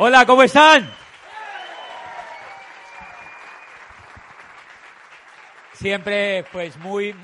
Hola, ¿cómo están? Siempre, pues muy,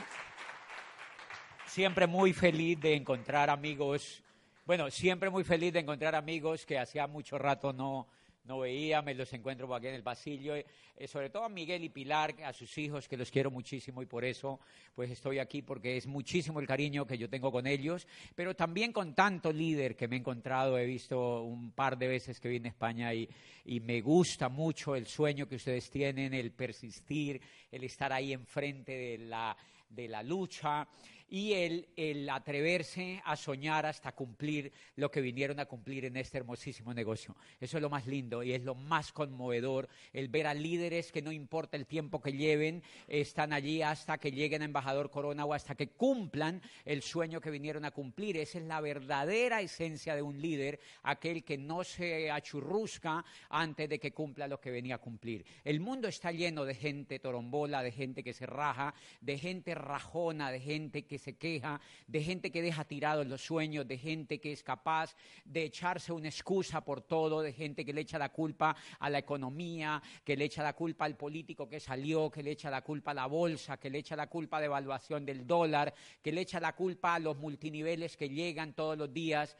siempre muy feliz de encontrar amigos. Bueno, siempre muy feliz de encontrar amigos que hacía mucho rato no, no veía, me los encuentro aquí en el pasillo, eh, sobre todo a Miguel y Pilar, a sus hijos, que los quiero muchísimo y por eso pues estoy aquí, porque es muchísimo el cariño que yo tengo con ellos, pero también con tanto líder que me he encontrado, he visto un par de veces que vine a España y, y me gusta mucho el sueño que ustedes tienen, el persistir, el estar ahí enfrente de la, de la lucha y el, atreverse a soñar hasta cumplir lo que vinieron a cumplir en este hermosísimo negocio. Eso es lo más lindo y es lo más conmovedor, el ver a líderes que no importa el tiempo que lleven, están allí hasta que lleguen a embajador Corona o hasta que cumplan el sueño que vinieron a cumplir. Esa es la verdadera esencia de un líder, aquel que no se achurrusca antes de que cumpla lo que venía a cumplir. El mundo está lleno de gente torombola, de gente que se raja, de gente rajona, de gente que se queja, de gente que deja tirados los sueños, de gente que es capaz de echarse una excusa por todo, de gente que le echa la culpa a la economía, que le echa la culpa al político que salió, que le echa la culpa a la bolsa, que le echa la culpa a la evaluación del dólar, que le echa la culpa a los multiniveles que llegan todos los días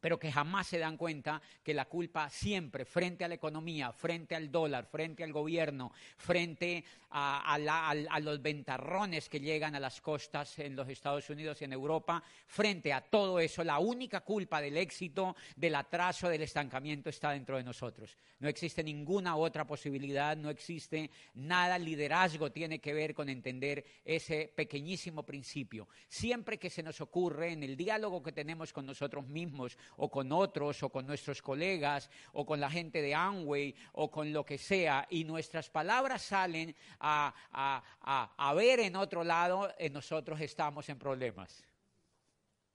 pero que jamás se dan cuenta que la culpa siempre frente a la economía, frente al dólar, frente al gobierno, frente a, los ventarrones que llegan a las costas en los Estados Unidos y en Europa, frente a todo eso, la única culpa del éxito, del atraso, del estancamiento está dentro de nosotros. No existe ninguna otra posibilidad, no existe nada, liderazgo tiene que ver con entender ese pequeñísimo principio. Siempre que se nos ocurre en el diálogo que tenemos con nosotros mismos, o con otros, o con nuestros colegas, o con la gente de Amway, o con lo que sea, y nuestras palabras salen a, a, a, a ver en otro lado, en nosotros estamos en problemas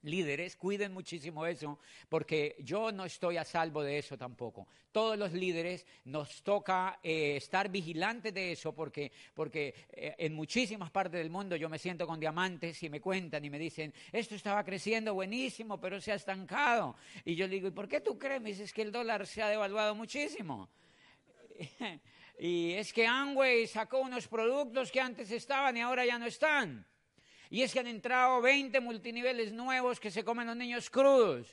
líderes, cuiden muchísimo eso, porque yo no estoy a salvo de eso tampoco. Todos los líderes nos toca eh, estar vigilantes de eso, porque, porque eh, en muchísimas partes del mundo yo me siento con diamantes y me cuentan y me dicen, esto estaba creciendo buenísimo, pero se ha estancado. Y yo digo, ¿y por qué tú crees? Me dices que el dólar se ha devaluado muchísimo. y es que Amway sacó unos productos que antes estaban y ahora ya no están. Y es que han entrado 20 multiniveles nuevos que se comen los niños crudos.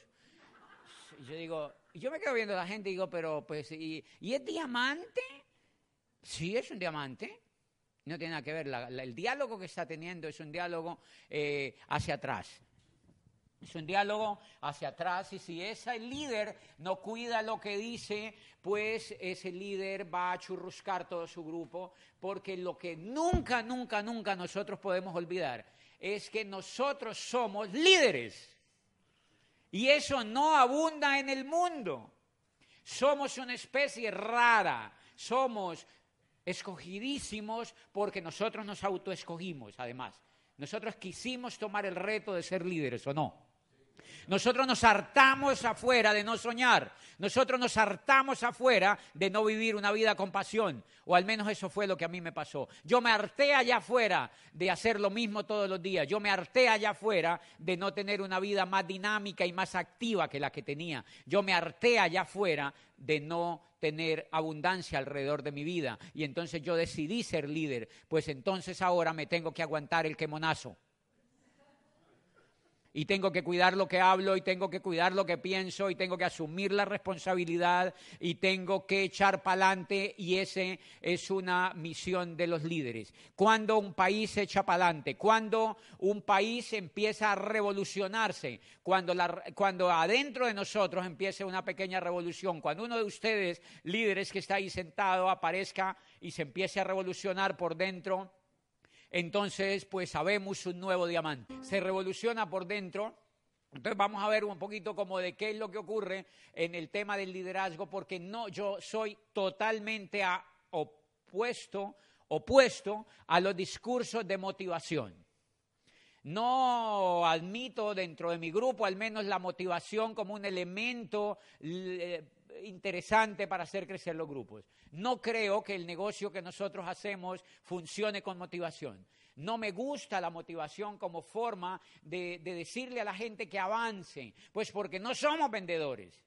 Y yo digo, yo me quedo viendo a la gente y digo, pero pues, ¿y, ¿y es diamante? Sí, es un diamante. No tiene nada que ver. El diálogo que está teniendo es un diálogo eh, hacia atrás. Es un diálogo hacia atrás y si ese líder no cuida lo que dice, pues ese líder va a churruscar todo su grupo, porque lo que nunca, nunca, nunca nosotros podemos olvidar es que nosotros somos líderes. Y eso no abunda en el mundo. Somos una especie rara, somos escogidísimos porque nosotros nos autoescogimos, además. Nosotros quisimos tomar el reto de ser líderes, ¿o no? Nosotros nos hartamos afuera de no soñar. Nosotros nos hartamos afuera de no vivir una vida con pasión. O al menos eso fue lo que a mí me pasó. Yo me harté allá afuera de hacer lo mismo todos los días. Yo me harté allá afuera de no tener una vida más dinámica y más activa que la que tenía. Yo me harté allá afuera de no tener abundancia alrededor de mi vida. Y entonces yo decidí ser líder. Pues entonces ahora me tengo que aguantar el quemonazo y tengo que cuidar lo que hablo y tengo que cuidar lo que pienso y tengo que asumir la responsabilidad y tengo que echar para adelante y esa es una misión de los líderes. Cuando un país echa para adelante, cuando un país empieza a revolucionarse, cuando, cuando adentro de nosotros empiece una pequeña revolución, cuando uno de ustedes, líderes que está ahí sentado, aparezca y se empiece a revolucionar por dentro, entonces pues sabemos un nuevo diamante. Se revoluciona por dentro. Entonces vamos a ver un poquito como de qué es lo que ocurre en el tema del liderazgo, porque no, yo soy totalmente opuesto, opuesto a los discursos de motivación. No admito dentro de mi grupo al menos la motivación como un elemento eh, interesante para hacer crecer los grupos. No creo que el negocio que nosotros hacemos funcione con motivación. No me gusta la motivación como forma de, de decirle a la gente que avance, pues porque no somos vendedores.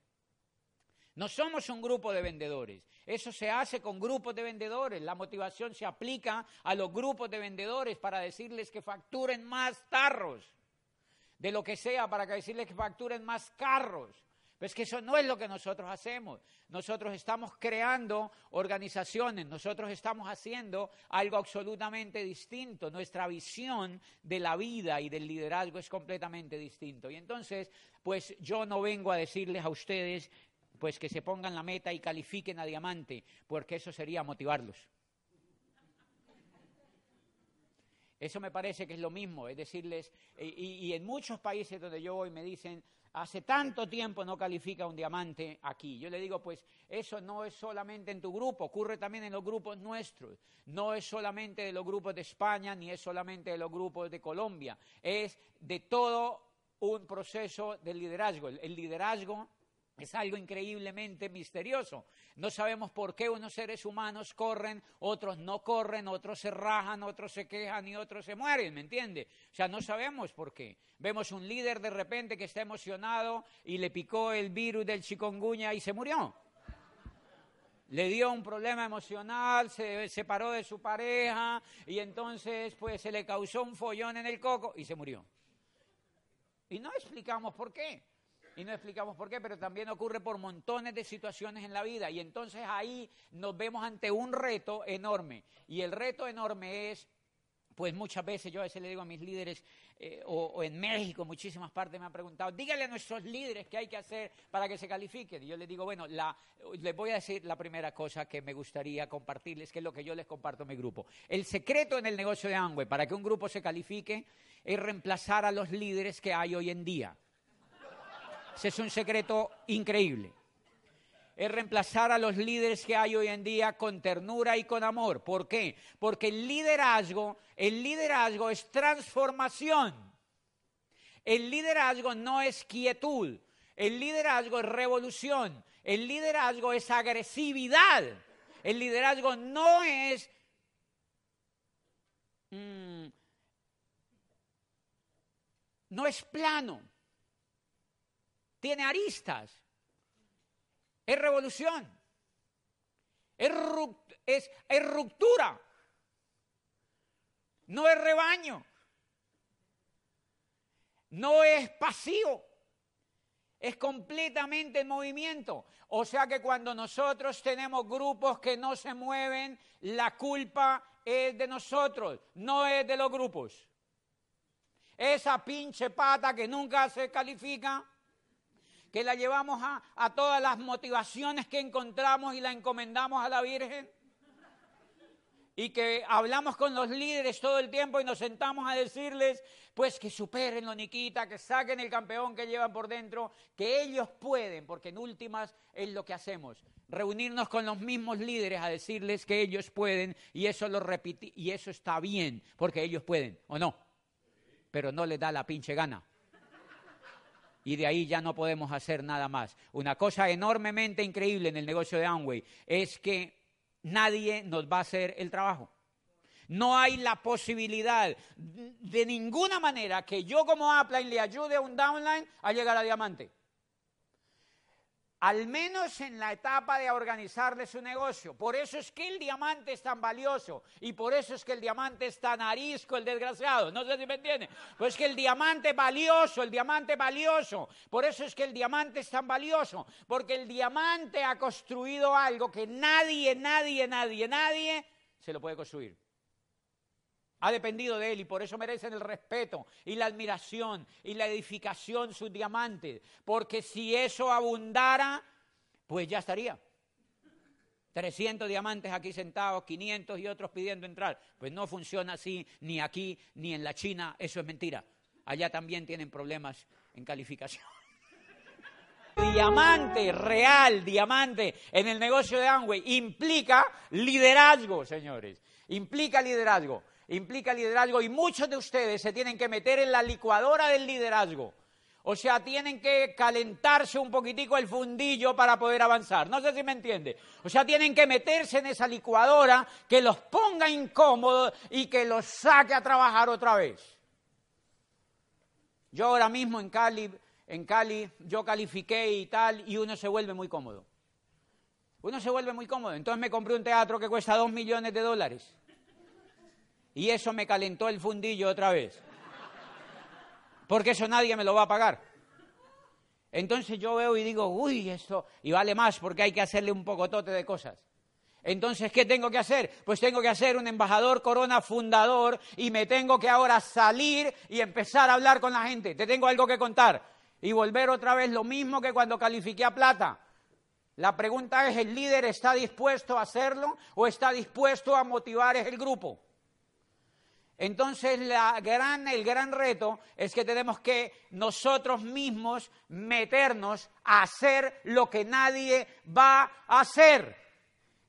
No somos un grupo de vendedores. Eso se hace con grupos de vendedores. La motivación se aplica a los grupos de vendedores para decirles que facturen más tarros. De lo que sea, para decirles que facturen más carros. Pero es que eso no es lo que nosotros hacemos. Nosotros estamos creando organizaciones, nosotros estamos haciendo algo absolutamente distinto. Nuestra visión de la vida y del liderazgo es completamente distinto. Y entonces, pues yo no vengo a decirles a ustedes pues que se pongan la meta y califiquen a diamante, porque eso sería motivarlos. Eso me parece que es lo mismo, es decirles, y, en muchos países donde yo voy me dicen, hace tanto tiempo no califica un diamante aquí. Yo le digo, pues eso no es solamente en tu grupo, ocurre también en los grupos nuestros. No es solamente de los grupos de España, ni es solamente de los grupos de Colombia, es de todo un proceso de liderazgo. el liderazgo es algo increíblemente misterioso. No sabemos por qué unos seres humanos corren, otros no corren, otros se rajan, otros se quejan y otros se mueren, ¿me entiende? O sea, no sabemos por qué. Vemos un líder de repente que está emocionado y le picó el virus del chikungunya y se murió. Le dio un problema emocional, se separó de su pareja y entonces pues se le causó un follón en el coco y se murió. Y no explicamos por qué y no explicamos por qué, pero también ocurre por montones de situaciones en la vida y entonces ahí nos vemos ante un reto enorme y el reto enorme es pues muchas veces yo a veces le digo a mis líderes, eh, o, en México, muchísimas partes me han preguntado, dígale a nuestros líderes qué hay que hacer para que se califiquen. Y yo les digo, bueno, les voy a decir la primera cosa que me gustaría compartirles, que es lo que yo les comparto a mi grupo. El secreto en el negocio de Amway para que un grupo se califique es reemplazar a los líderes que hay hoy en día. Ese es un secreto increíble. Es reemplazar a los líderes que hay hoy en día con ternura y con amor. ¿Por qué? Porque el liderazgo, el liderazgo es transformación. El liderazgo no es quietud. El liderazgo es revolución. El liderazgo es agresividad. El liderazgo no es mm, no es plano tiene aristas. Es revolución. Es, ruptura. No es rebaño. No es pasivo. Es completamente en movimiento. O sea que cuando nosotros tenemos grupos que no se mueven, la culpa es de nosotros, no es de los grupos. Esa pinche pata que nunca se califica que la llevamos a, todas las motivaciones que encontramos y la encomendamos a la Virgen y que hablamos con los líderes todo el tiempo y nos sentamos a decirles, pues que superen lo Niquita, que saquen el campeón que llevan por dentro, que ellos pueden, porque en últimas es lo que hacemos, reunirnos con los mismos líderes a decirles que ellos pueden y eso lo repite y eso está bien, porque ellos pueden, ¿o no? Pero no les da la pinche gana y de ahí ya no podemos hacer nada más. Una cosa enormemente increíble en el negocio de Amway es que nadie nos va a hacer el trabajo. No hay la posibilidad de ninguna manera que yo como upline le ayude a un downline a llegar a diamante al menos en la etapa de organizarle su negocio. Por eso es que el diamante es tan valioso y por eso es que el diamante es tan arisco, el desgraciado. No sé si me entienden. Pues que el diamante valioso, el diamante valioso. Por eso es que el diamante es tan valioso. Porque el diamante ha construido algo que nadie, nadie, nadie, nadie se lo puede construir ha dependido de él y por eso merecen el respeto y la admiración y la edificación sus diamantes. Porque si eso abundara, pues ya estaría. 300 diamantes aquí sentados, 500 y otros pidiendo entrar. Pues no funciona así ni aquí ni en la China, eso es mentira. Allá también tienen problemas en calificación. Diamante, real diamante en el negocio de Amway implica liderazgo, señores. Implica liderazgo implica liderazgo y muchos de ustedes se tienen que meter en la licuadora del liderazgo. O sea, tienen que calentarse un poquitico el fundillo para poder avanzar. No sé si me entiende. O sea, tienen que meterse en esa licuadora que los ponga incómodos y que los saque a trabajar otra vez. Yo ahora mismo en Cali, en Cali, yo califiqué y tal, y uno se vuelve muy cómodo. Uno se vuelve muy cómodo. Entonces me compré un teatro que cuesta dos millones de dólares. Y eso me calentó el fundillo otra vez porque eso nadie me lo va a pagar. Entonces yo veo y digo, uy, esto, y vale más porque hay que hacerle un pocotote de cosas. Entonces, ¿qué tengo que hacer? Pues tengo que hacer un embajador corona fundador y me tengo que ahora salir y empezar a hablar con la gente. Te tengo algo que contar. Y volver otra vez lo mismo que cuando califiqué a plata. La pregunta es, ¿el líder está dispuesto a hacerlo o está dispuesto a motivar el grupo? Entonces el gran reto es que tenemos que nosotros mismos meternos a hacer lo que nadie va a hacer.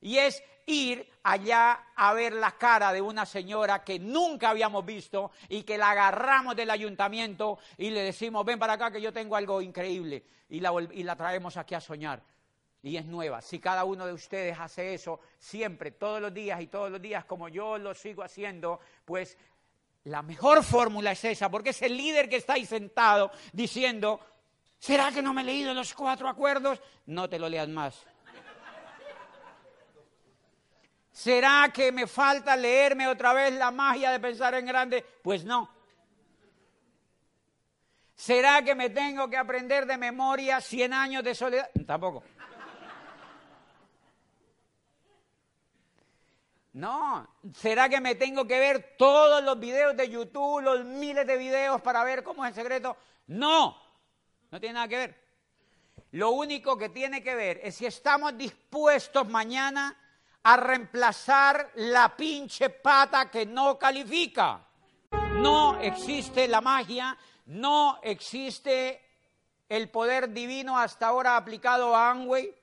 Y es ir allá a ver la cara de una señora que nunca habíamos visto y que la agarramos del ayuntamiento y le decimos, ven para acá que yo tengo algo increíble y la, y la traemos aquí a soñar. Y es nueva. Si cada uno de ustedes hace eso siempre, todos los días y todos los días, como yo lo sigo haciendo, pues la mejor fórmula es esa, porque es el líder que está ahí sentado diciendo, ¿será que no me he leído los cuatro acuerdos? No te lo leas más. ¿Será que me falta leerme otra vez la magia de pensar en grande? Pues no. ¿Será que me tengo que aprender de memoria 100 años de soledad? Tampoco. No, ¿será que me tengo que ver todos los videos de YouTube, los miles de videos para ver cómo es el secreto? No, no tiene nada que ver. Lo único que tiene que ver es si estamos dispuestos mañana a reemplazar la pinche pata que no califica. No existe la magia, no existe el poder divino hasta ahora aplicado a Amway.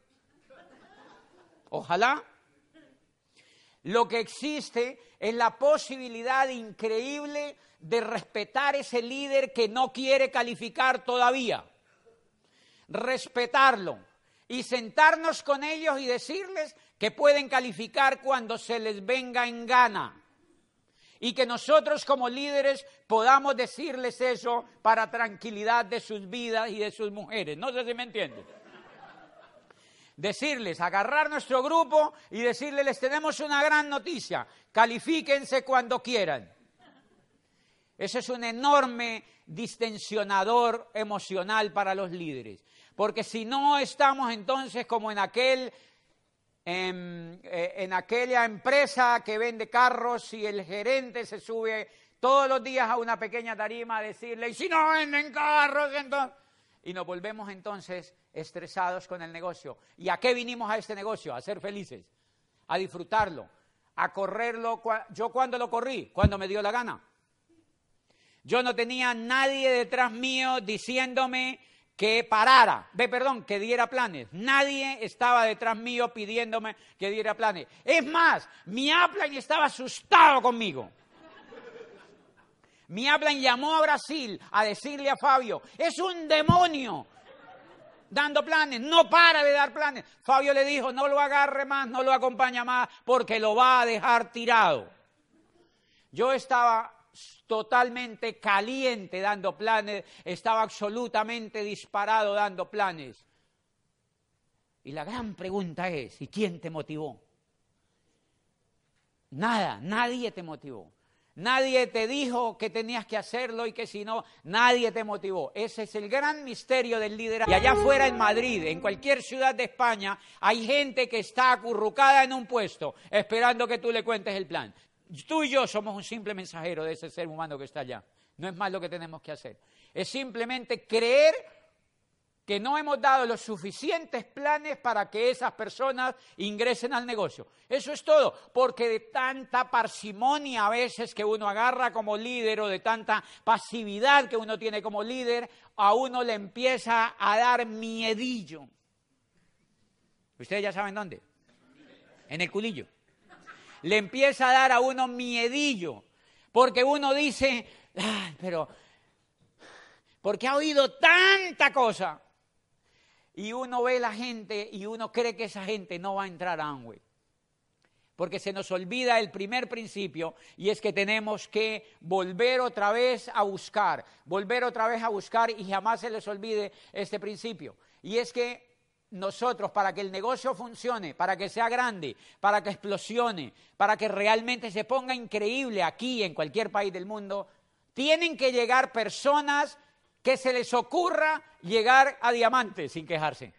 Ojalá lo que existe es la posibilidad increíble de respetar ese líder que no quiere calificar todavía. Respetarlo y sentarnos con ellos y decirles que pueden calificar cuando se les venga en gana. Y que nosotros como líderes podamos decirles eso para tranquilidad de sus vidas y de sus mujeres. No sé si me entienden decirles, agarrar nuestro grupo y decirles, les tenemos una gran noticia, califíquense cuando quieran. Ese es un enorme distensionador emocional para los líderes, porque si no estamos entonces como en aquel en, eh, en, aquella empresa que vende carros y el gerente se sube todos los días a una pequeña tarima a decirle, y si no venden carros, entonces... Y nos volvemos entonces estresados con el negocio. ¿Y a qué vinimos a este negocio? A ser felices, a disfrutarlo, a correrlo. ¿Yo cuándo lo corrí? Cuando me dio la gana. Yo no tenía nadie detrás mío diciéndome que parara, ve, perdón, que diera planes. Nadie estaba detrás mío pidiéndome que diera planes. Es más, mi Aplan estaba asustado conmigo. Mi Aplan llamó a Brasil a decirle a Fabio, es un demonio, dando planes, no para de dar planes. Fabio le dijo, no lo agarre más, no lo acompaña más, porque lo va a dejar tirado. Yo estaba totalmente caliente dando planes, estaba absolutamente disparado dando planes. Y la gran pregunta es, ¿y quién te motivó? Nada, nadie te motivó. Nadie te dijo que tenías que hacerlo y que si no, nadie te motivó. Ese es el gran misterio del liderazgo. Y allá afuera en Madrid, en cualquier ciudad de España, hay gente que está acurrucada en un puesto esperando que tú le cuentes el plan. Tú y yo somos un simple mensajero de ese ser humano que está allá. No es más lo que tenemos que hacer. Es simplemente creer que no hemos dado los suficientes planes para que esas personas ingresen al negocio. Eso es todo, porque de tanta parsimonia a veces que uno agarra como líder o de tanta pasividad que uno tiene como líder, a uno le empieza a dar miedillo. ¿Ustedes ya saben dónde? En el culillo. Le empieza a dar a uno miedillo, porque uno dice, pero porque ha oído tanta cosa. Y uno ve la gente y uno cree que esa gente no va a entrar a Amway. Porque se nos olvida el primer principio y es que tenemos que volver otra vez a buscar, volver otra vez a buscar y jamás se les olvide este principio. Y es que nosotros, para que el negocio funcione, para que sea grande, para que explosione, para que realmente se ponga increíble aquí en cualquier país del mundo, tienen que llegar personas que se les ocurra llegar a diamantes sin quejarse.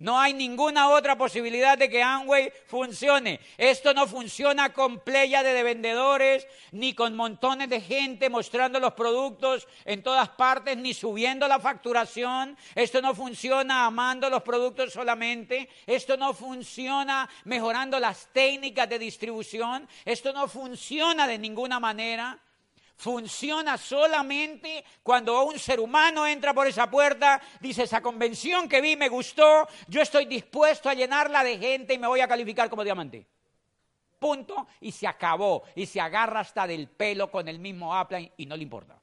No hay ninguna otra posibilidad de que Amway funcione. Esto no funciona con playa de vendedores, ni con montones de gente mostrando los productos en todas partes, ni subiendo la facturación. Esto no funciona amando los productos solamente. Esto no funciona mejorando las técnicas de distribución. Esto no funciona de ninguna manera funciona solamente cuando un ser humano entra por esa puerta, dice, esa convención que vi me gustó, yo estoy dispuesto a llenarla de gente y me voy a calificar como diamante. Punto, y se acabó, y se agarra hasta del pelo con el mismo Apple y no le importa.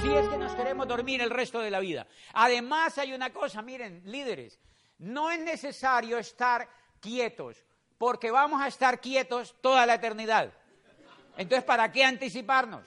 Si es que nos queremos dormir el resto de la vida. Además hay una cosa, miren, líderes, no es necesario estar quietos, porque vamos a estar quietos toda la eternidad. Entonces, ¿para qué anticiparnos?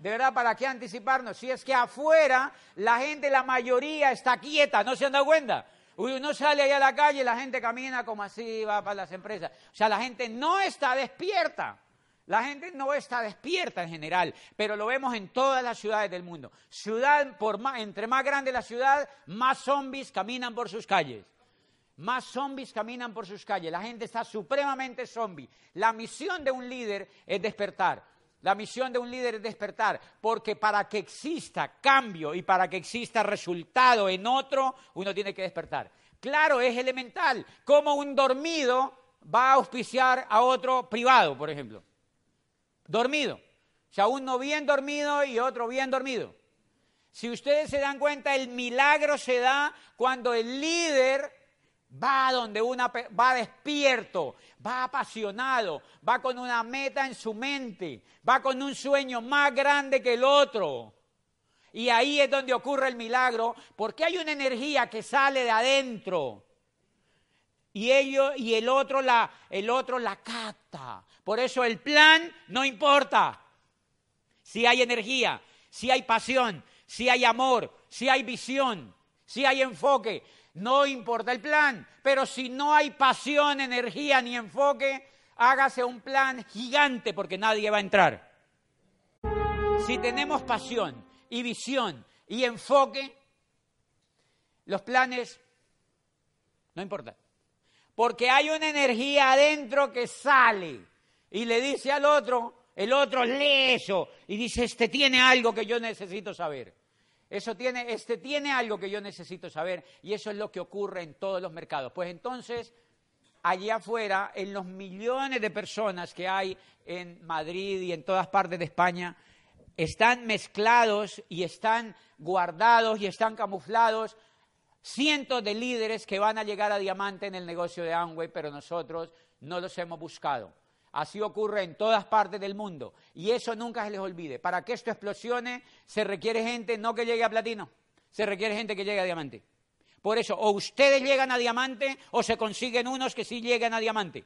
De verdad, ¿para qué anticiparnos? Si es que afuera la gente, la mayoría está quieta, ¿no se han dado cuenta? Uno sale ahí a la calle y la gente camina como así, va para las empresas. O sea, la gente no está despierta. La gente no está despierta en general, pero lo vemos en todas las ciudades del mundo. Ciudad, por más, entre más grande la ciudad, más zombies caminan por sus calles. Más zombies caminan por sus calles. La gente está supremamente zombie. La misión de un líder es despertar. La misión de un líder es despertar, porque para que exista cambio y para que exista resultado en otro, uno tiene que despertar. Claro, es elemental. Como un dormido va a auspiciar a otro privado, por ejemplo. Dormido. O sea, uno bien dormido y otro bien dormido. Si ustedes se dan cuenta, el milagro se da cuando el líder va donde una va despierto, va apasionado, va con una meta en su mente, va con un sueño más grande que el otro. Y ahí es donde ocurre el milagro, porque hay una energía que sale de adentro. Y ello, y el otro la el otro la capta. Por eso el plan no importa. Si hay energía, si hay pasión, si hay amor, si hay visión, si hay enfoque, no importa el plan, pero si no hay pasión, energía ni enfoque, hágase un plan gigante porque nadie va a entrar. Si tenemos pasión y visión y enfoque, los planes no importan. Porque hay una energía adentro que sale y le dice al otro, el otro lee eso y dice, este tiene algo que yo necesito saber. Eso tiene, este tiene algo que yo necesito saber y eso es lo que ocurre en todos los mercados. Pues entonces, allí afuera, en los millones de personas que hay en Madrid y en todas partes de España, están mezclados y están guardados y están camuflados cientos de líderes que van a llegar a diamante en el negocio de Amway, pero nosotros no los hemos buscado. Así ocurre en todas partes del mundo. Y eso nunca se les olvide. Para que esto explosione, se requiere gente no que llegue a platino, se requiere gente que llegue a diamante. Por eso, o ustedes llegan a diamante o se consiguen unos que sí lleguen a diamante.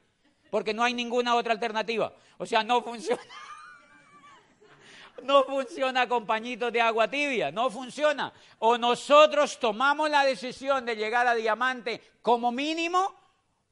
Porque no hay ninguna otra alternativa. O sea, no funciona. No funciona compañitos de agua tibia, no funciona. O nosotros tomamos la decisión de llegar a diamante como mínimo,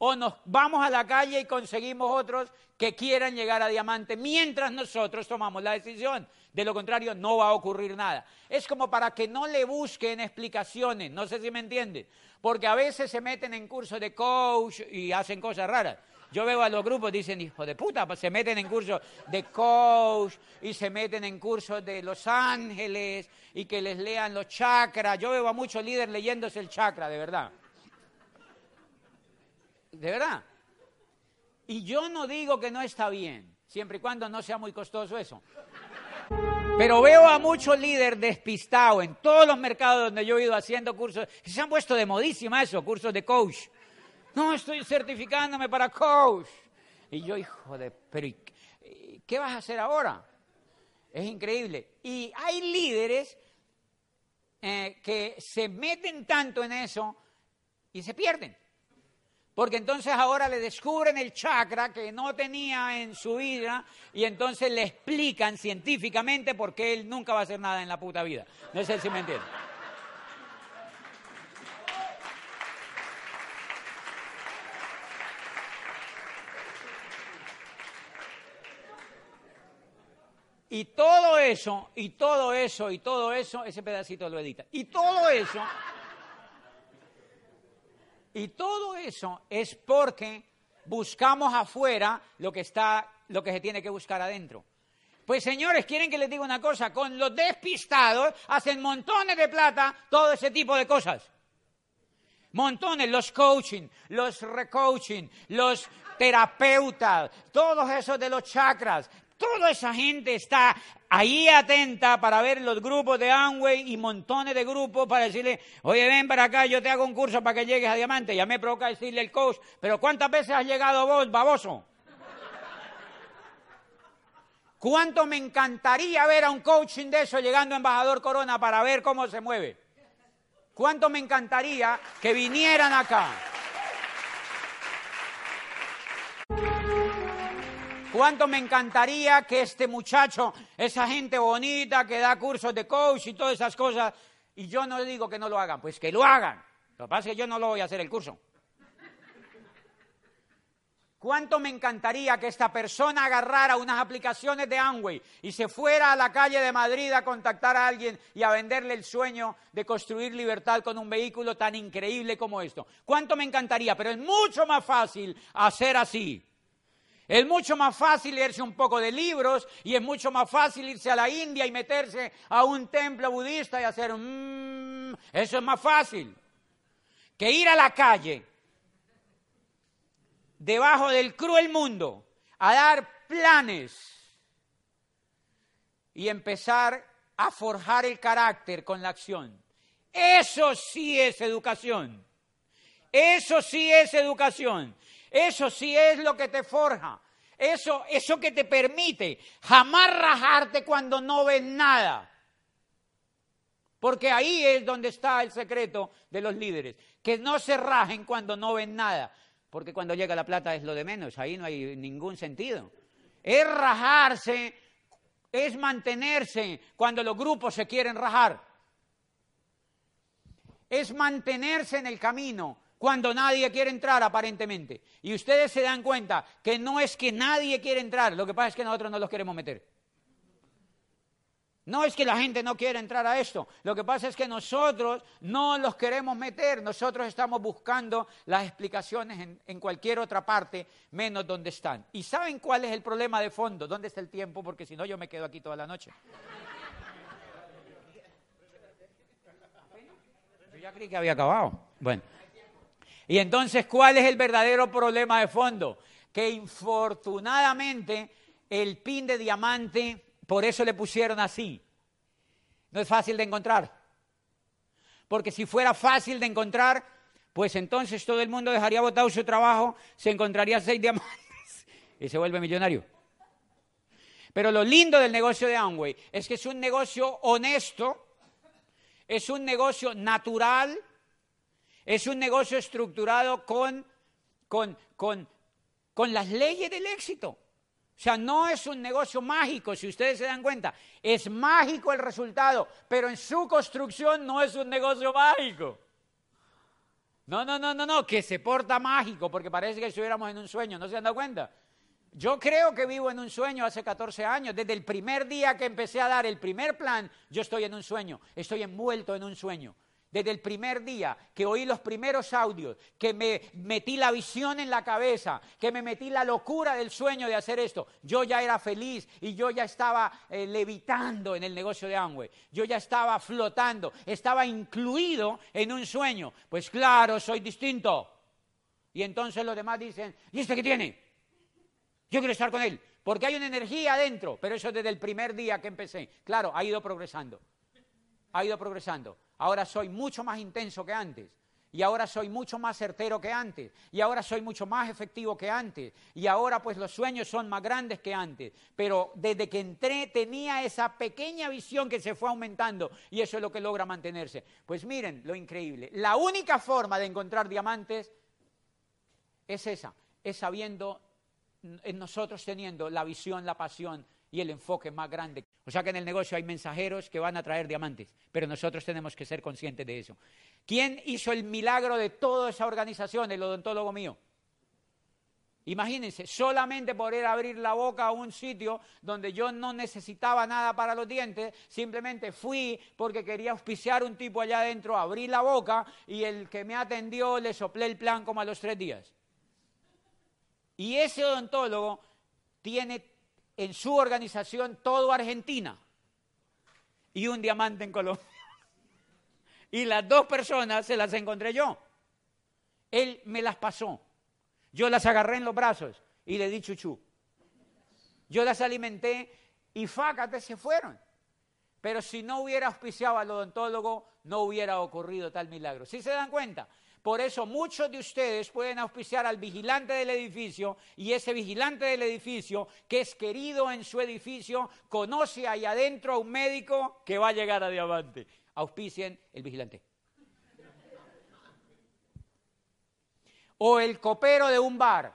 o nos vamos a la calle y conseguimos otros que quieran llegar a diamante mientras nosotros tomamos la decisión. De lo contrario, no va a ocurrir nada. Es como para que no le busquen explicaciones, no sé si me entienden, porque a veces se meten en cursos de coach y hacen cosas raras. Yo veo a los grupos, dicen, hijo de puta, pues se meten en cursos de coach y se meten en cursos de Los Ángeles y que les lean los chakras. Yo veo a muchos líderes leyéndose el chakra, de verdad. De verdad. Y yo no digo que no está bien, siempre y cuando no sea muy costoso eso. Pero veo a muchos líderes despistados en todos los mercados donde yo he ido haciendo cursos, se han puesto de modísima eso, cursos de coach. No, estoy certificándome para coach. Y yo, hijo de, pero ¿qué vas a hacer ahora? Es increíble. Y hay líderes eh, que se meten tanto en eso y se pierden. Porque entonces ahora le descubren el chakra que no tenía en su vida y entonces le explican científicamente por qué él nunca va a hacer nada en la puta vida. No sé si me entienden. Y todo eso, y todo eso, y todo eso, ese pedacito lo edita. Y todo eso, y todo eso es porque buscamos afuera lo que está, lo que se tiene que buscar adentro. Pues señores, quieren que les diga una cosa, con los despistados hacen montones de plata todo ese tipo de cosas. Montones, los coaching, los recoaching, los terapeutas, todos esos de los chakras, Toda esa gente está ahí atenta para ver los grupos de Amway y montones de grupos para decirle, oye, ven para acá, yo te hago un curso para que llegues a diamante. Ya me provoca decirle el coach, pero ¿cuántas veces has llegado vos, baboso? ¿Cuánto me encantaría ver a un coaching de eso llegando a embajador Corona para ver cómo se mueve? ¿Cuánto me encantaría que vinieran acá? ¿Cuánto me encantaría que este muchacho, esa gente bonita que da cursos de coach y todas esas cosas, y yo no le digo que no lo hagan, pues que lo hagan. Lo que pasa es que yo no lo voy a hacer el curso. ¿Cuánto me encantaría que esta persona agarrara unas aplicaciones de Amway y se fuera a la calle de Madrid a contactar a alguien y a venderle el sueño de construir libertad con un vehículo tan increíble como esto? ¿Cuánto me encantaría? Pero es mucho más fácil hacer así. Es mucho más fácil leerse un poco de libros y es mucho más fácil irse a la India y meterse a un templo budista y hacer mmm, eso es más fácil que ir a la calle debajo del cruel mundo a dar planes y empezar a forjar el carácter con la acción. Eso sí es educación. Eso sí es educación. Eso sí es lo que te forja. Eso, eso que te permite jamás rajarte cuando no ves nada. Porque ahí es donde está el secreto de los líderes. Que no se rajen cuando no ven nada. Porque cuando llega la plata es lo de menos. Ahí no hay ningún sentido. Es rajarse, es mantenerse cuando los grupos se quieren rajar. Es mantenerse en el camino cuando nadie quiere entrar aparentemente. Y ustedes se dan cuenta que no es que nadie quiere entrar, lo que pasa es que nosotros no los queremos meter. No es que la gente no quiera entrar a esto, lo que pasa es que nosotros no los queremos meter, nosotros estamos buscando las explicaciones en, cualquier otra parte menos donde están. ¿Y saben cuál es el problema de fondo? ¿Dónde está el tiempo? Porque si no yo me quedo aquí toda la noche. Yo ya creí que había acabado. Bueno. Y entonces, ¿cuál es el verdadero problema de fondo? Que infortunadamente el pin de diamante, por eso le pusieron así. No es fácil de encontrar. Porque si fuera fácil de encontrar, pues entonces todo el mundo dejaría botado su trabajo, se encontraría seis diamantes y se vuelve millonario. Pero lo lindo del negocio de Amway es que es un negocio honesto, es un negocio natural, es un negocio estructurado con, con, con, con las leyes del éxito. O sea, no es un negocio mágico, si ustedes se dan cuenta. Es mágico el resultado, pero en su construcción no es un negocio mágico. No, no, no, no, no, que se porta mágico, porque parece que estuviéramos en un sueño, ¿no se han dado cuenta? Yo creo que vivo en un sueño hace 14 años. Desde el primer día que empecé a dar el primer plan, yo estoy en un sueño, estoy envuelto en un sueño desde el primer día que oí los primeros audios, que me metí la visión en la cabeza, que me metí la locura del sueño de hacer esto, yo ya era feliz y yo ya estaba eh, levitando en el negocio de Amway, yo ya estaba flotando, estaba incluido en un sueño. Pues claro, soy distinto. Y entonces los demás dicen, ¿y este qué tiene? Yo quiero estar con él, porque hay una energía adentro, pero eso desde el primer día que empecé. Claro, ha ido progresando, ha ido progresando. Ahora soy mucho más intenso que antes. Y ahora soy mucho más certero que antes. Y ahora soy mucho más efectivo que antes. Y ahora pues los sueños son más grandes que antes. Pero desde que entré tenía esa pequeña visión que se fue aumentando. Y eso es lo que logra mantenerse. Pues miren lo increíble. La única forma de encontrar diamantes es esa. Es sabiendo en nosotros teniendo la visión, la pasión y el enfoque más grande. O sea que en el negocio hay mensajeros que van a traer diamantes, pero nosotros tenemos que ser conscientes de eso. ¿Quién hizo el milagro de toda esa organización, el odontólogo mío? Imagínense, solamente poder abrir la boca a un sitio donde yo no necesitaba nada para los dientes, simplemente fui porque quería auspiciar un tipo allá adentro, abrí la boca y el que me atendió le soplé el plan como a los tres días. Y ese odontólogo tiene en su organización todo Argentina y un diamante en Colombia. Y las dos personas se las encontré yo. Él me las pasó. Yo las agarré en los brazos y le di chuchú. Yo las alimenté y fácate se fueron. Pero si no hubiera auspiciado al odontólogo, no hubiera ocurrido tal milagro. ¿Sí se dan cuenta? Por eso muchos de ustedes pueden auspiciar al vigilante del edificio y ese vigilante del edificio, que es querido en su edificio, conoce ahí adentro a un médico que va a llegar a diamante. Auspicien el vigilante. O el copero de un bar,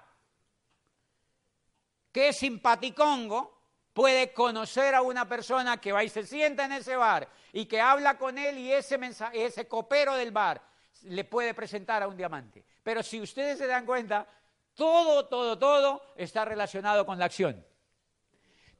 que es simpaticongo, puede conocer a una persona que va y se sienta en ese bar y que habla con él y ese, ese copero del bar le puede presentar a un diamante. Pero si ustedes se dan cuenta, todo, todo, todo está relacionado con la acción.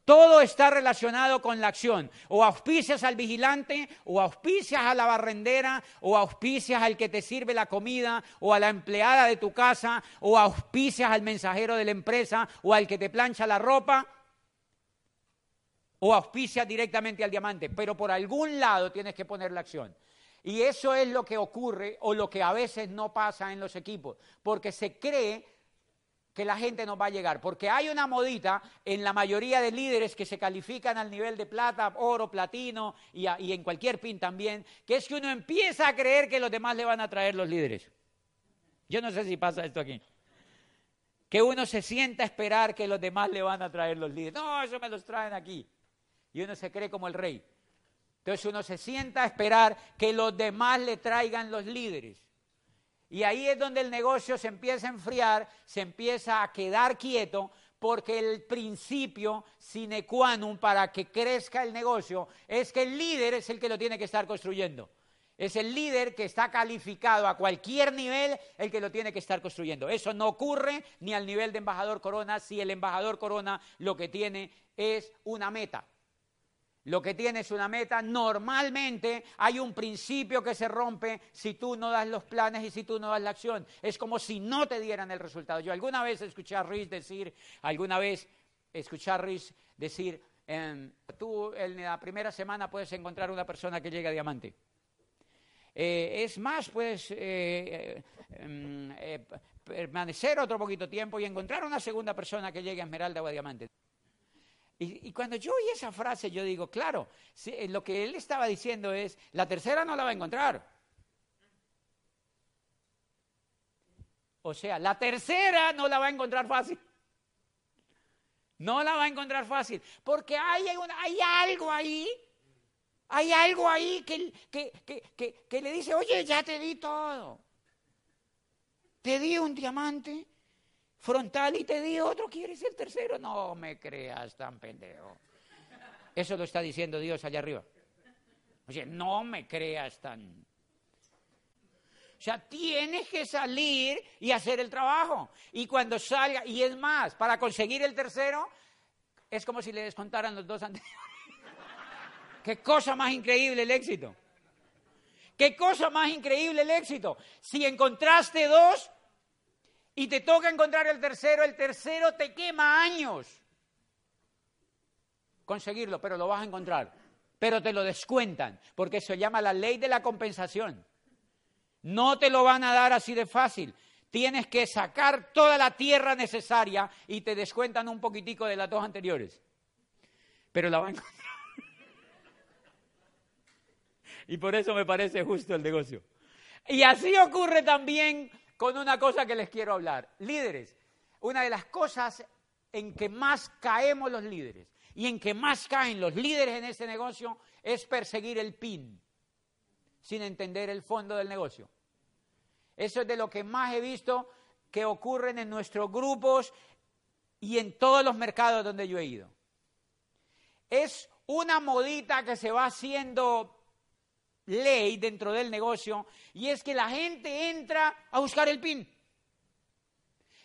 Todo está relacionado con la acción. O auspicias al vigilante, o auspicias a la barrendera, o auspicias al que te sirve la comida, o a la empleada de tu casa, o auspicias al mensajero de la empresa, o al que te plancha la ropa, o auspicias directamente al diamante. Pero por algún lado tienes que poner la acción. Y eso es lo que ocurre o lo que a veces no pasa en los equipos, porque se cree que la gente no va a llegar, porque hay una modita en la mayoría de líderes que se califican al nivel de plata, oro, platino y, y en cualquier pin también, que es que uno empieza a creer que los demás le van a traer los líderes. Yo no sé si pasa esto aquí. Que uno se sienta a esperar que los demás le van a traer los líderes. No, eso me los traen aquí. Y uno se cree como el rey. Entonces uno se sienta a esperar que los demás le traigan los líderes. Y ahí es donde el negocio se empieza a enfriar, se empieza a quedar quieto, porque el principio sine qua non para que crezca el negocio es que el líder es el que lo tiene que estar construyendo. Es el líder que está calificado a cualquier nivel el que lo tiene que estar construyendo. Eso no ocurre ni al nivel de embajador Corona si el embajador Corona lo que tiene es una meta lo que tiene es una meta, normalmente hay un principio que se rompe si tú no das los planes y si tú no das la acción. Es como si no te dieran el resultado. Yo alguna vez escuché a Riz decir, alguna vez escuché a Riz decir, em, tú en la primera semana puedes encontrar una persona que llegue a diamante. Eh, es más, puedes eh, em, eh, permanecer otro poquito tiempo y encontrar una segunda persona que llegue a esmeralda o a diamante. Y, cuando yo oí esa frase, yo digo, claro, eh, lo que él estaba diciendo es, la tercera no la va a encontrar. O sea, la tercera no la va a encontrar fácil. No la va a encontrar fácil. Porque hay, hay algo ahí, hay algo ahí que, que, que le dice, oye, ya te di todo. Te di un diamante, frontal y te di otro, ¿quieres el tercero? No me creas tan pendejo. Eso lo está diciendo Dios allá arriba. O sea, no me creas tan... O sea, tienes que salir y hacer el trabajo. Y cuando salga, y es más, para conseguir el tercero, es como si le descontaran los dos anteriores. Qué cosa más increíble el éxito. Qué cosa más increíble el éxito. Si encontraste dos, y te toca encontrar el tercero, el tercero te quema años conseguirlo, pero lo vas a encontrar. Pero te lo descuentan, porque se llama la ley de la compensación. No te lo van a dar así de fácil. Tienes que sacar toda la tierra necesaria y te descuentan un poquitico de las dos anteriores. Pero la van a encontrar. Y por eso me parece justo el negocio. Y así ocurre también con una cosa que les quiero hablar. Líderes, una de las cosas en que más caemos los líderes y en que más caen los líderes en ese negocio es perseguir el PIN sin entender el fondo del negocio. Eso es de lo que más he visto que ocurren en nuestros grupos y en todos los mercados donde yo he ido. Es una modita que se va haciendo ley dentro del negocio y es que la gente entra a buscar el PIN.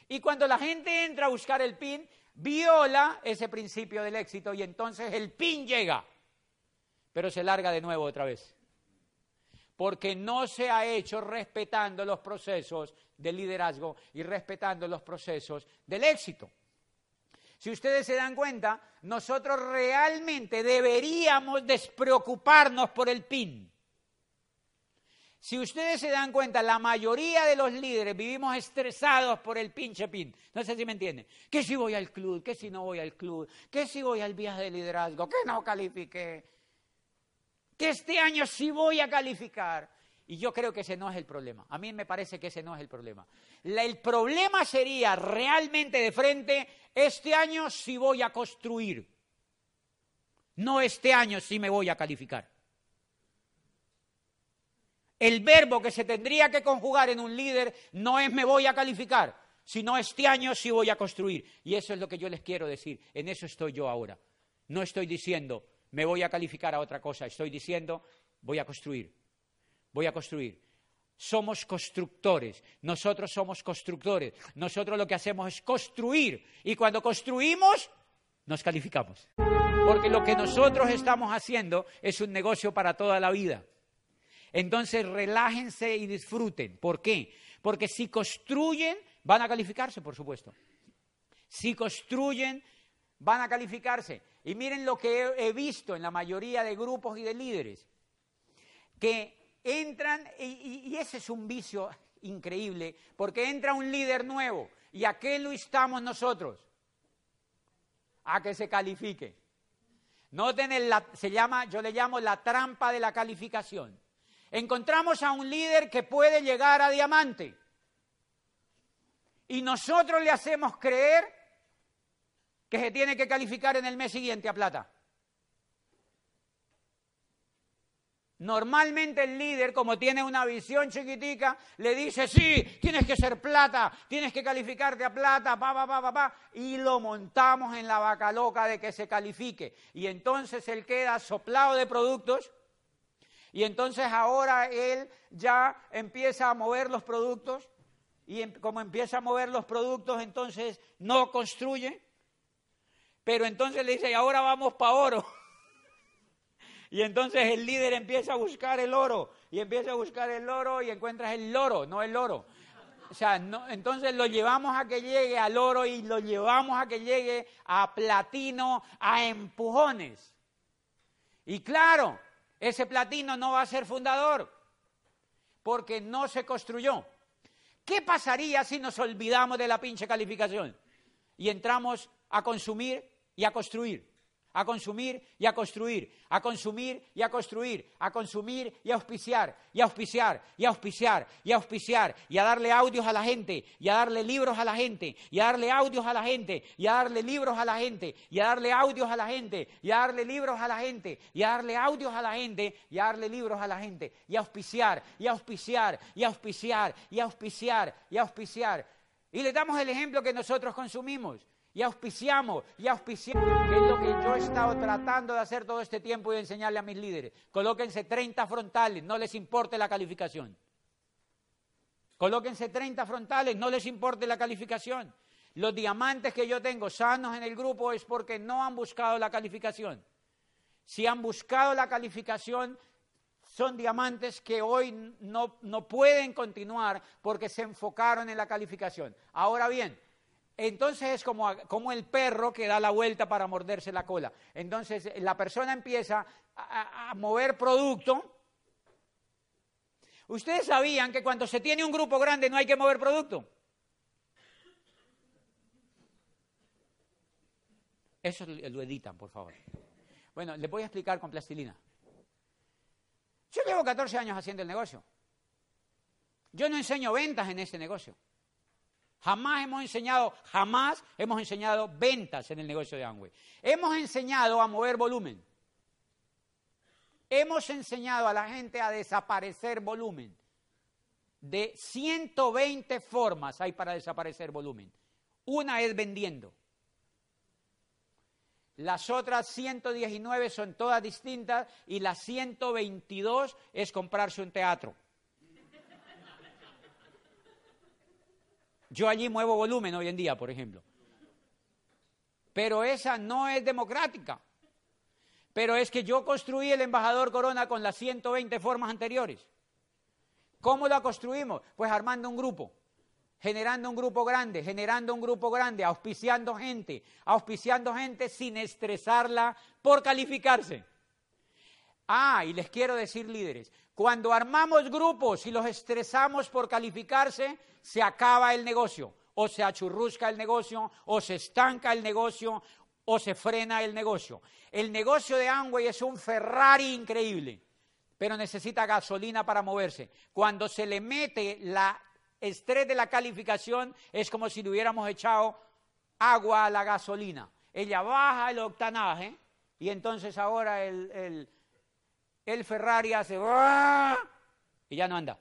Y cuando la gente entra a buscar el PIN, viola ese principio del éxito y entonces el PIN llega, pero se larga de nuevo otra vez. Porque no se ha hecho respetando los procesos de liderazgo y respetando los procesos del éxito. Si ustedes se dan cuenta, nosotros realmente deberíamos despreocuparnos por el PIN. Si ustedes se dan cuenta, la mayoría de los líderes vivimos estresados por el pinche pin. No sé si me entienden. ¿Qué si voy al club? ¿Qué si no voy al club? ¿Qué si voy al viaje de liderazgo? ¿Qué no califiqué? ¿Qué este año sí voy a calificar? Y yo creo que ese no es el problema. A mí me parece que ese no es el problema. el problema sería realmente de frente, este año sí voy a construir. No este año sí me voy a calificar el verbo que se tendría que conjugar en un líder no es me voy a calificar, sino este año sí voy a construir. Y eso es lo que yo les quiero decir. En eso estoy yo ahora. No estoy diciendo me voy a calificar a otra cosa, estoy diciendo voy a construir. Voy a construir. Somos constructores, nosotros somos constructores, nosotros lo que hacemos es construir y cuando construimos nos calificamos. Porque lo que nosotros estamos haciendo es un negocio para toda la vida. Entonces relájense y disfruten. ¿Por qué? Porque si construyen, van a calificarse, por supuesto. Si construyen, van a calificarse. Y miren lo que he, visto en la mayoría de grupos y de líderes, que entran, y, ese es un vicio increíble, porque entra un líder nuevo, ¿y a qué lo estamos nosotros? A que se califique. Noten, el, se llama, yo le llamo la trampa de la calificación encontramos a un líder que puede llegar a diamante. Y nosotros le hacemos creer que se tiene que calificar en el mes siguiente a plata. Normalmente el líder, como tiene una visión chiquitica, le dice, sí, tienes que ser plata, tienes que calificarte a plata, pa, pa, pa, pa, pa, y lo montamos en la vaca loca de que se califique. Y entonces él queda soplado de productos y entonces ahora él ya empieza a mover los productos y em, como empieza a mover los productos, entonces no construye. Pero entonces le dice, ahora vamos para oro. y entonces el líder empieza a buscar el oro y empieza a buscar el oro y encuentras el loro, no el oro. O sea, entonces lo llevamos a que llegue al oro y lo llevamos a que llegue a platino, a empujones. Y claro, ese platino no va a ser fundador porque no se construyó. ¿Qué pasaría si nos olvidamos de la pinche calificación y entramos a consumir y a construir? A consumir y a construir, a consumir y a construir, a consumir y a auspiciar, y a auspiciar, y a auspiciar, y a auspiciar, y a darle audios a la gente, y a darle libros a la gente, y a darle audios a la gente, y a darle libros a la gente, y a darle audios a la gente, y a darle libros a la gente, y a darle audios a la gente, y a darle libros a la gente, y a auspiciar, y a auspiciar, y a auspiciar, y a auspiciar, y a auspiciar. Y le damos el ejemplo que nosotros consumimos y auspiciamos, y auspiciamos, que es lo que yo he estado tratando de hacer todo este tiempo y enseñarle a mis líderes. Colóquense 30 frontales, no les importe la calificación. Colóquense 30 frontales, no les importe la calificación. Los diamantes que yo tengo sanos en el grupo es porque no han buscado la calificación. Si han buscado la calificación, son diamantes que hoy no, no pueden continuar porque se enfocaron en la calificación. Ahora bien, entonces es como, como, el perro que da la vuelta para morderse la cola. Entonces la persona empieza a, mover producto. Ustedes sabían que cuando se tiene un grupo grande no hay que mover producto. Eso lo editan, por favor. Bueno, les voy a explicar con plastilina. Yo llevo 14 años haciendo el negocio. Yo no enseño ventas en este negocio. Jamás hemos enseñado, jamás hemos enseñado ventas en el negocio de Amway. Hemos enseñado a mover volumen. Hemos enseñado a la gente a desaparecer volumen. De 120 formas hay para desaparecer volumen. Una es vendiendo. Las otras 119 son todas distintas y las 122 es comprarse un teatro. Yo allí muevo volumen hoy en día, por ejemplo. Pero esa no es democrática. Pero es que yo construí el embajador Corona con las 120 formas anteriores. ¿Cómo la construimos? Pues armando un grupo, generando un grupo grande, generando un grupo grande, auspiciando gente, auspiciando gente sin estresarla por calificarse. Ah, y les quiero decir líderes, cuando armamos grupos y los estresamos por calificarse, se acaba el negocio. O se achurrusca el negocio, o se estanca el negocio, o se frena el negocio. El negocio de Amway es un Ferrari increíble, pero necesita gasolina para moverse. Cuando se le mete la estrés de la calificación, es como si le hubiéramos echado agua a la gasolina. Ella baja el octanaje y entonces ahora el el Ferrari hace y ya no anda.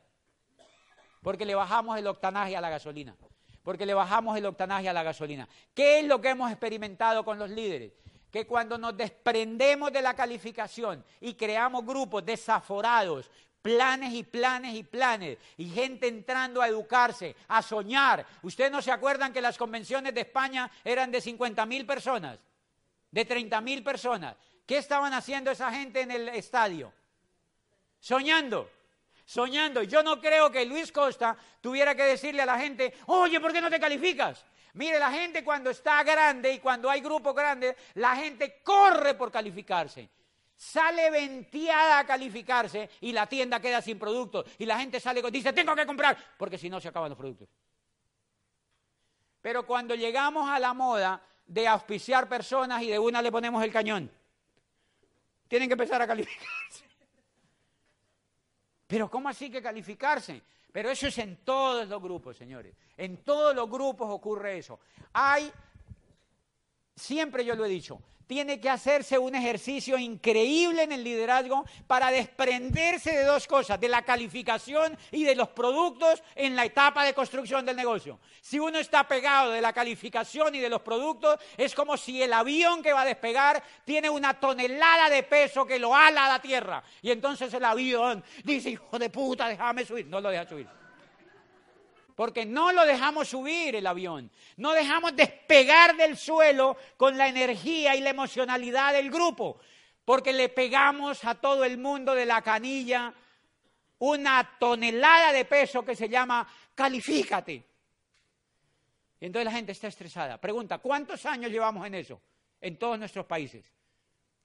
Porque le bajamos el octanaje a la gasolina. Porque le bajamos el octanaje a la gasolina. ¿Qué es lo que hemos experimentado con los líderes? Que cuando nos desprendemos de la calificación y creamos grupos desaforados, planes y planes y planes, y gente entrando a educarse, a soñar. ¿Ustedes no se acuerdan que las convenciones de España eran de 50 mil personas? De 30 mil personas. ¿Qué estaban haciendo esa gente en el estadio? Soñando, soñando. Yo no creo que Luis Costa tuviera que decirle a la gente, oye, ¿por qué no te calificas? Mire, la gente cuando está grande y cuando hay grupos grandes, la gente corre por calificarse. Sale venteada a calificarse y la tienda queda sin productos. Y la gente sale y dice, tengo que comprar, porque si no se acaban los productos. Pero cuando llegamos a la moda de auspiciar personas y de una le ponemos el cañón, tienen que empezar a calificarse. Pero ¿cómo así que calificarse? Pero eso es en todos los grupos, señores. En todos los grupos ocurre eso. Hay, siempre yo lo he dicho, tiene que hacerse un ejercicio increíble en el liderazgo para desprenderse de dos cosas, de la calificación y de los productos en la etapa de construcción del negocio. Si uno está pegado de la calificación y de los productos, es como si el avión que va a despegar tiene una tonelada de peso que lo ala a la tierra. Y entonces el avión dice, hijo de puta, déjame subir. No lo deja subir porque no lo dejamos subir el avión, no dejamos despegar del suelo con la energía y la emocionalidad del grupo, porque le pegamos a todo el mundo de la canilla una tonelada de peso que se llama califícate. Y entonces la gente está estresada. Pregunta, ¿cuántos años llevamos en eso? En todos nuestros países.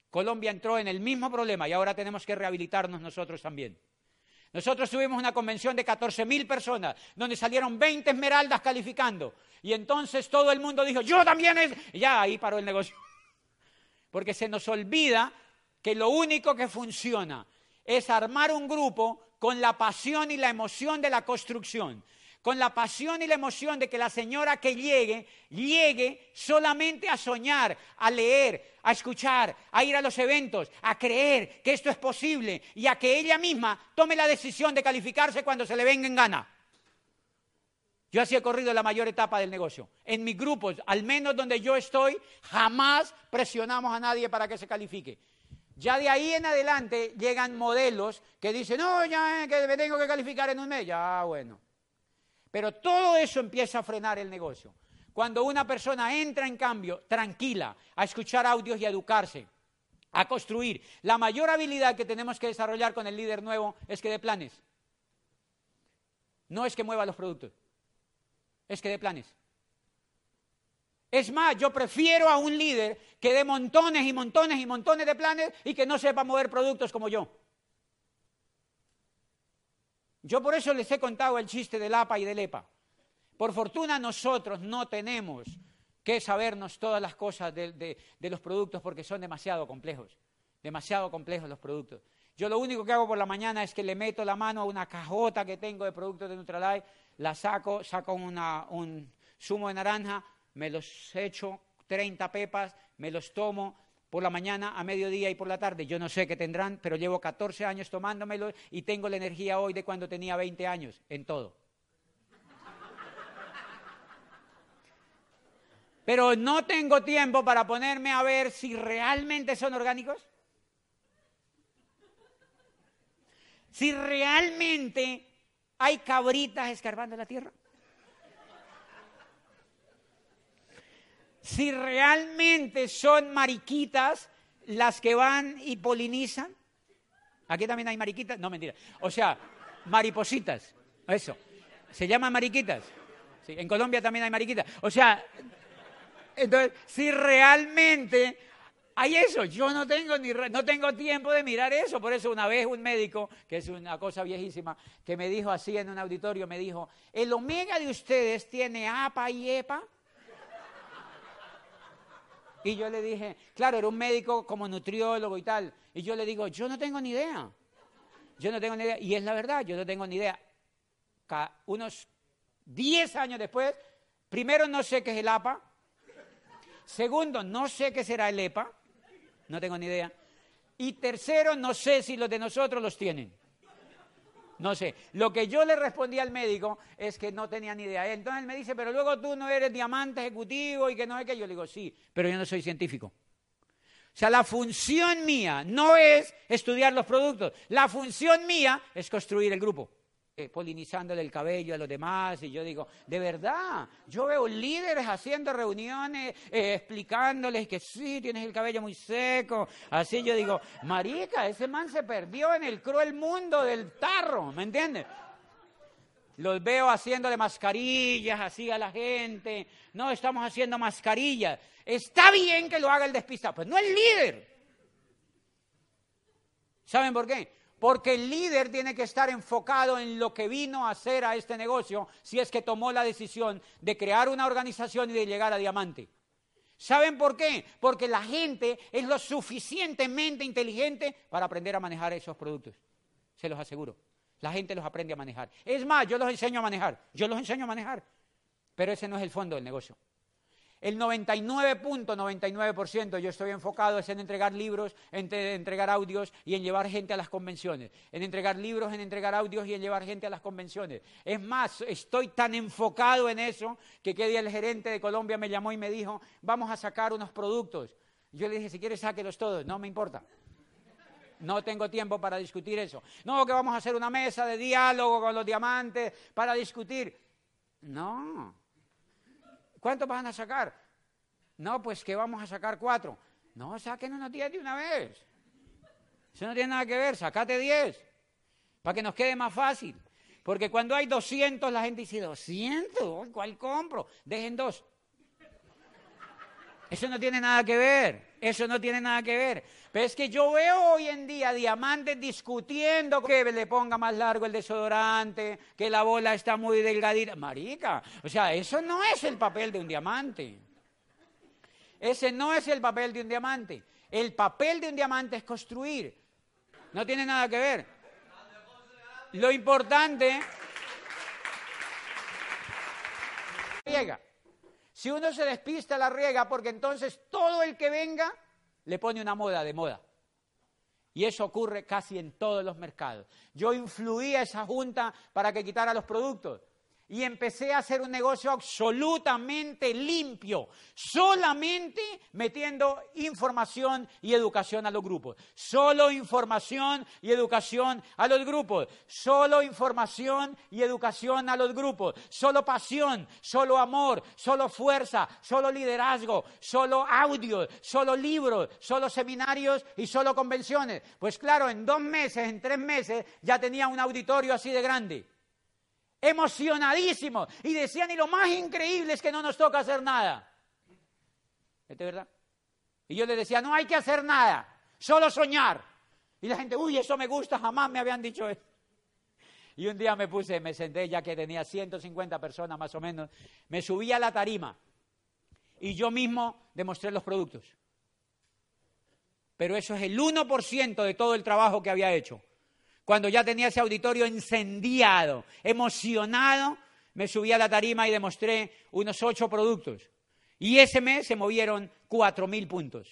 Colombia entró en el mismo problema y ahora tenemos que rehabilitarnos nosotros también. Nosotros tuvimos una convención de 14.000 personas, donde salieron 20 esmeraldas calificando. Y entonces todo el mundo dijo, yo también es... Y ya ahí paró el negocio. Porque se nos olvida que lo único que funciona es armar un grupo con la pasión y la emoción de la construcción con la pasión y la emoción de que la señora que llegue, llegue solamente a soñar, a leer, a escuchar, a ir a los eventos, a creer que esto es posible y a que ella misma tome la decisión de calificarse cuando se le venga en gana. Yo así he corrido la mayor etapa del negocio. En mis grupos, al menos donde yo estoy, jamás presionamos a nadie para que se califique. Ya de ahí en adelante llegan modelos que dicen, no, ya eh, que me tengo que calificar en un mes. Ya, bueno. Pero todo eso empieza a frenar el negocio. Cuando una persona entra en cambio tranquila a escuchar audios y a educarse, a construir, la mayor habilidad que tenemos que desarrollar con el líder nuevo es que dé planes. No es que mueva los productos, es que dé planes. Es más, yo prefiero a un líder que dé montones y montones y montones de planes y que no sepa mover productos como yo. Yo por eso les he contado el chiste del APA y del EPA. Por fortuna nosotros no tenemos que sabernos todas las cosas de, los productos porque son demasiado complejos, demasiado complejos los productos. Yo lo único que hago por la mañana es que le meto la mano a una cajota que tengo de productos de Nutralife, la saco, saco un zumo de naranja, me los echo 30 pepas, me los tomo por la mañana, a mediodía y por la tarde. Yo no sé qué tendrán, pero llevo 14 años tomándomelo y tengo la energía hoy de cuando tenía 20 años, en todo. Pero no tengo tiempo para ponerme a ver si realmente son orgánicos. Si realmente hay cabritas escarbando la tierra. Si realmente son mariquitas las que van y polinizan. Aquí también hay mariquitas, no mentira. O sea, maripositas, eso. Se llaman mariquitas. Sí, en Colombia también hay mariquitas. O sea, entonces, si realmente hay eso, yo no tengo ni no tengo tiempo de mirar eso, por eso una vez un médico, que es una cosa viejísima, que me dijo así en un auditorio, me dijo, "El omega de ustedes tiene APA y EPA." Y yo le dije, claro, era un médico como nutriólogo y tal. Y yo le digo, yo no tengo ni idea. Yo no tengo ni idea. Y es la verdad, yo no tengo ni idea. unos 10 años después, primero no sé qué es el APA. Segundo, no sé qué será el EPA. No tengo ni idea. Y tercero, no sé si los de nosotros los tienen. No sé. Lo que yo le respondí al médico es que no tenía ni idea. Entonces él me dice, pero luego tú no eres diamante ejecutivo y que no es que yo le digo, sí, pero yo no soy científico. O sea, la función mía no es estudiar los productos, la función mía es construir el grupo. Eh, polinizándole el cabello a los demás y yo digo, de verdad, yo veo líderes haciendo reuniones, eh, explicándoles que sí, tienes el cabello muy seco, así yo digo, marica, ese man se perdió en el cruel mundo del tarro, ¿me entiendes? Los veo haciéndole mascarillas así a la gente, no, estamos haciendo mascarillas, está bien que lo haga el despistado, pues no el líder. ¿Saben por qué? Porque el líder tiene que estar enfocado en lo que vino a hacer a este negocio si es que tomó la decisión de crear una organización y de llegar a diamante. ¿Saben por qué? Porque la gente es lo suficientemente inteligente para aprender a manejar esos productos. Se los aseguro. La gente los aprende a manejar. Es más, yo los enseño a manejar. Yo los enseño a manejar. Pero ese no es el fondo del negocio. El 99.99% yo estoy enfocado es en entregar libros, en entregar audios y en llevar gente a las convenciones. En entregar libros, en entregar audios y en llevar gente a las convenciones. Es más, estoy tan enfocado en eso que qué día el gerente de Colombia me llamó y me dijo, vamos a sacar unos productos. Yo le dije, si quieres sáquelos todos, no me importa. No tengo tiempo para discutir eso. No, que vamos a hacer una mesa de diálogo con los diamantes para discutir. No, ¿Cuántos van a sacar? No, pues que vamos a sacar cuatro. No, saquen unos diez de una vez. Eso no tiene nada que ver, sacate diez. Para que nos quede más fácil. Porque cuando hay 200, la gente dice, 200, ¿cuál compro? Dejen dos. Eso no tiene nada que ver, eso no tiene nada que ver. Pero es que yo veo hoy en día diamantes discutiendo que le ponga más largo el desodorante, que la bola está muy delgadita. Marica, o sea, eso no es el papel de un diamante. Ese no es el papel de un diamante. El papel de un diamante es construir. No tiene nada que ver. Lo importante... Llega. Si uno se despista, la riega, porque entonces todo el que venga le pone una moda de moda. Y eso ocurre casi en todos los mercados. Yo influí a esa junta para que quitara los productos y empecé a hacer un negocio absolutamente limpio, solamente metiendo información y educación a los grupos. Solo información y educación a los grupos. Solo información y educación a los grupos. Solo pasión, solo amor, solo fuerza, solo liderazgo, solo audio, solo libros, solo seminarios y solo convenciones. Pues claro, en dos meses, en tres meses, ya tenía un auditorio así de grande emocionadísimos, y decían, y lo más increíble es que no nos toca hacer nada. ¿Es verdad? Y yo les decía, no hay que hacer nada, solo soñar. Y la gente, uy, eso me gusta, jamás me habían dicho eso. Y un día me puse, me senté ya que tenía 150 personas más o menos, me subí a la tarima y yo mismo demostré los productos. pero eso es el 1% de todo el trabajo que había hecho. Cuando ya tenía ese auditorio encendiado, emocionado, me subí a la tarima y demostré unos ocho productos. Y ese mes se movieron cuatro mil puntos.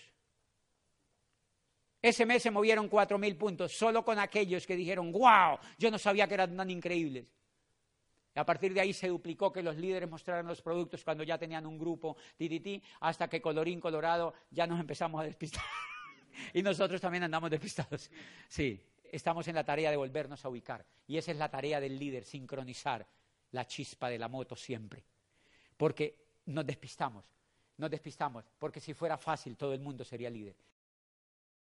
Ese mes se movieron cuatro mil puntos, solo con aquellos que dijeron, wow, yo no sabía que eran tan increíbles. A partir de ahí se duplicó que los líderes mostraran los productos cuando ya tenían un grupo, tititi, hasta que colorín colorado ya nos empezamos a despistar. y nosotros también andamos despistados. Sí, estamos en la tarea de volvernos a ubicar. Y esa es la tarea del líder, sincronizar la chispa de la moto siempre. Porque nos despistamos, nos despistamos, porque si fuera fácil todo el mundo sería líder.